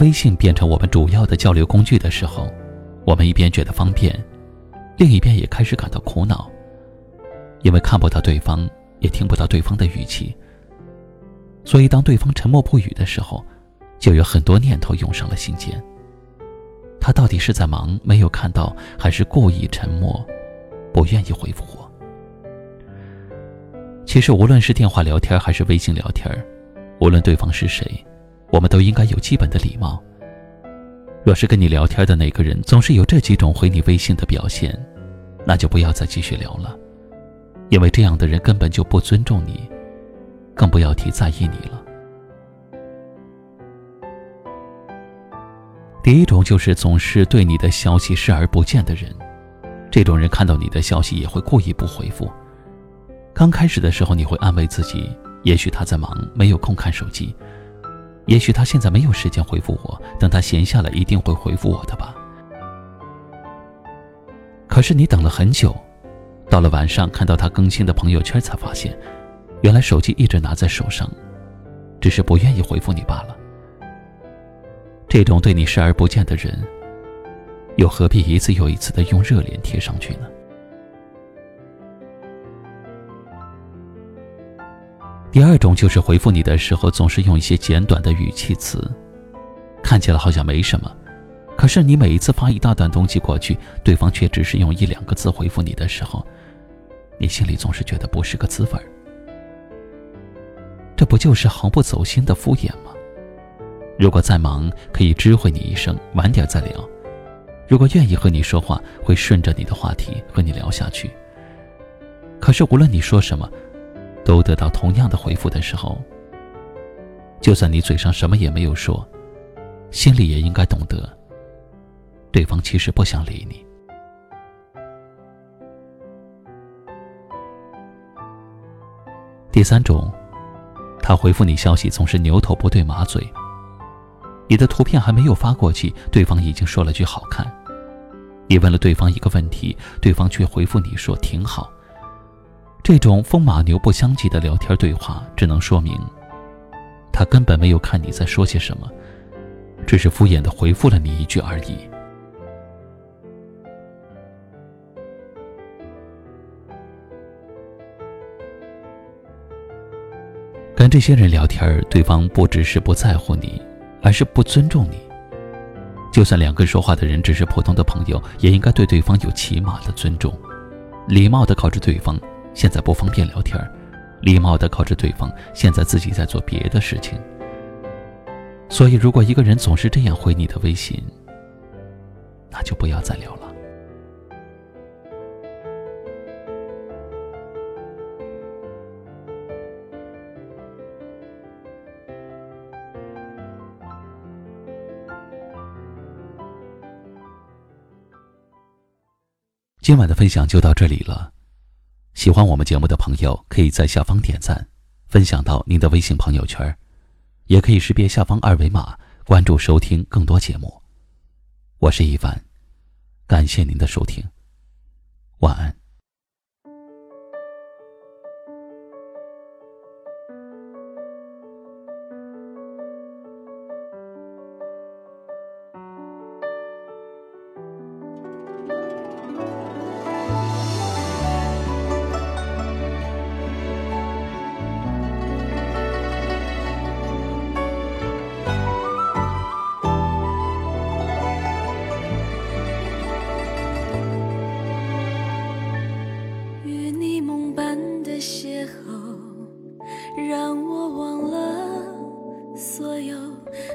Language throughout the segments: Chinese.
微信变成我们主要的交流工具的时候，我们一边觉得方便，另一边也开始感到苦恼，因为看不到对方，也听不到对方的语气。所以，当对方沉默不语的时候，就有很多念头涌上了心间。他到底是在忙，没有看到，还是故意沉默，不愿意回复我？其实，无论是电话聊天还是微信聊天，无论对方是谁。我们都应该有基本的礼貌。若是跟你聊天的那个人总是有这几种回你微信的表现，那就不要再继续聊了，因为这样的人根本就不尊重你，更不要提在意你了。第一种就是总是对你的消息视而不见的人，这种人看到你的消息也会故意不回复。刚开始的时候，你会安慰自己，也许他在忙，没有空看手机。也许他现在没有时间回复我，等他闲下来一定会回复我的吧。可是你等了很久，到了晚上看到他更新的朋友圈，才发现，原来手机一直拿在手上，只是不愿意回复你罢了。这种对你视而不见的人，又何必一次又一次的用热脸贴上去呢？第二种就是回复你的时候总是用一些简短的语气词，看起来好像没什么，可是你每一次发一大段东西过去，对方却只是用一两个字回复你的时候，你心里总是觉得不是个滋味儿。这不就是毫不走心的敷衍吗？如果再忙，可以知会你一声，晚点再聊；如果愿意和你说话，会顺着你的话题和你聊下去。可是无论你说什么。都得到同样的回复的时候，就算你嘴上什么也没有说，心里也应该懂得，对方其实不想理你。第三种，他回复你消息总是牛头不对马嘴，你的图片还没有发过去，对方已经说了句好看；你问了对方一个问题，对方却回复你说挺好。这种风马牛不相及的聊天对话，只能说明，他根本没有看你在说些什么，只是敷衍的回复了你一句而已。跟这些人聊天，对方不只是不在乎你，而是不尊重你。就算两个说话的人只是普通的朋友，也应该对对方有起码的尊重，礼貌的告知对方。现在不方便聊天，礼貌的告知对方现在自己在做别的事情。所以，如果一个人总是这样回你的微信，那就不要再聊了。今晚的分享就到这里了。喜欢我们节目的朋友，可以在下方点赞，分享到您的微信朋友圈，也可以识别下方二维码关注收听更多节目。我是一凡，感谢您的收听，晚安。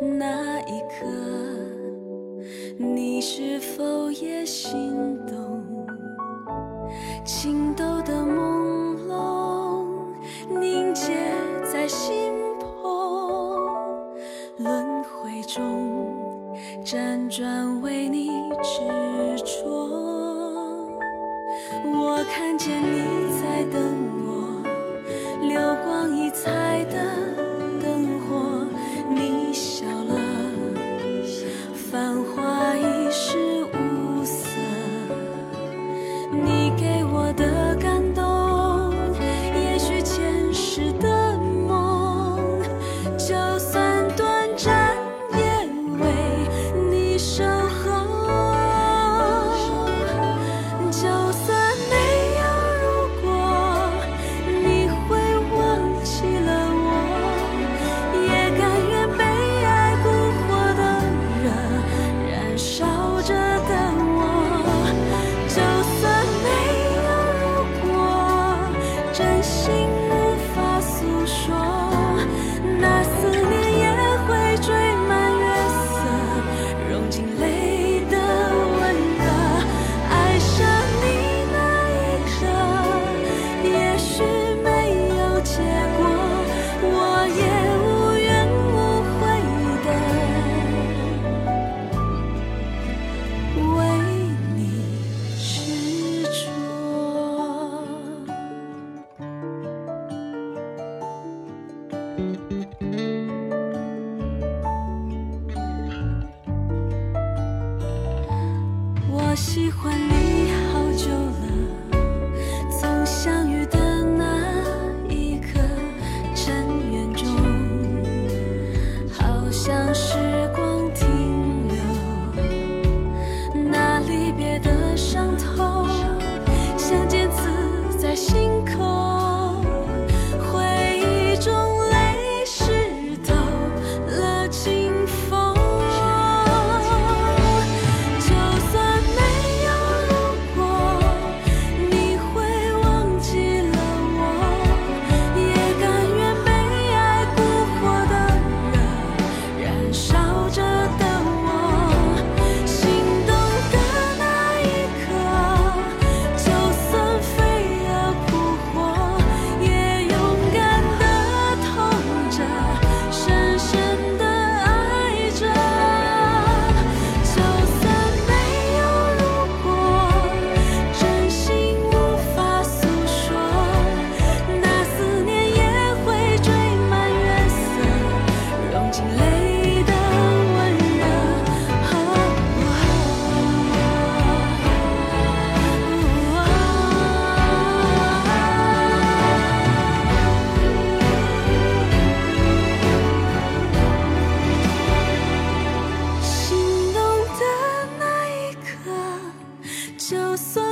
那一刻，你是否也心动？情窦的朦胧凝结在心魄，轮回中辗转为你就算